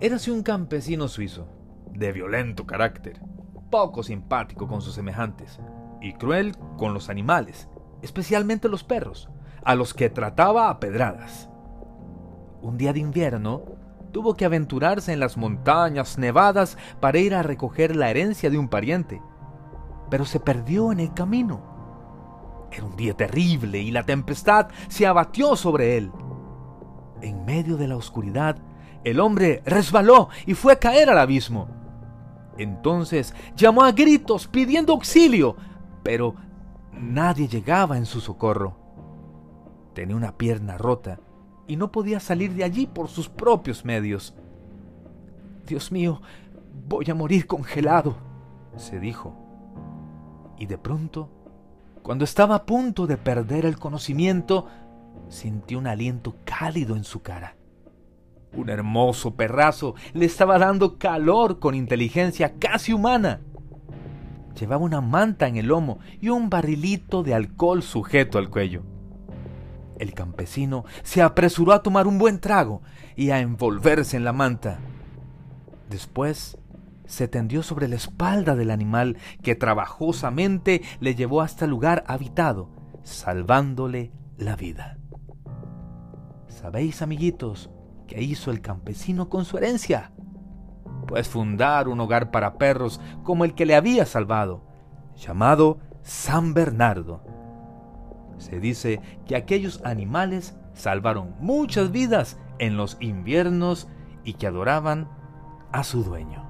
Érase un campesino suizo, de violento carácter, poco simpático con sus semejantes y cruel con los animales, especialmente los perros, a los que trataba a pedradas. Un día de invierno, tuvo que aventurarse en las montañas nevadas para ir a recoger la herencia de un pariente, pero se perdió en el camino. Era un día terrible y la tempestad se abatió sobre él. En medio de la oscuridad, el hombre resbaló y fue a caer al abismo. Entonces llamó a gritos pidiendo auxilio, pero nadie llegaba en su socorro. Tenía una pierna rota y no podía salir de allí por sus propios medios. Dios mío, voy a morir congelado, se dijo. Y de pronto, cuando estaba a punto de perder el conocimiento, sintió un aliento cálido en su cara. Un hermoso perrazo le estaba dando calor con inteligencia casi humana. Llevaba una manta en el lomo y un barrilito de alcohol sujeto al cuello. El campesino se apresuró a tomar un buen trago y a envolverse en la manta. Después se tendió sobre la espalda del animal que trabajosamente le llevó hasta el lugar habitado, salvándole la vida. ¿Sabéis, amiguitos, qué hizo el campesino con su herencia? Pues fundar un hogar para perros como el que le había salvado, llamado San Bernardo. Se dice que aquellos animales salvaron muchas vidas en los inviernos y que adoraban a su dueño.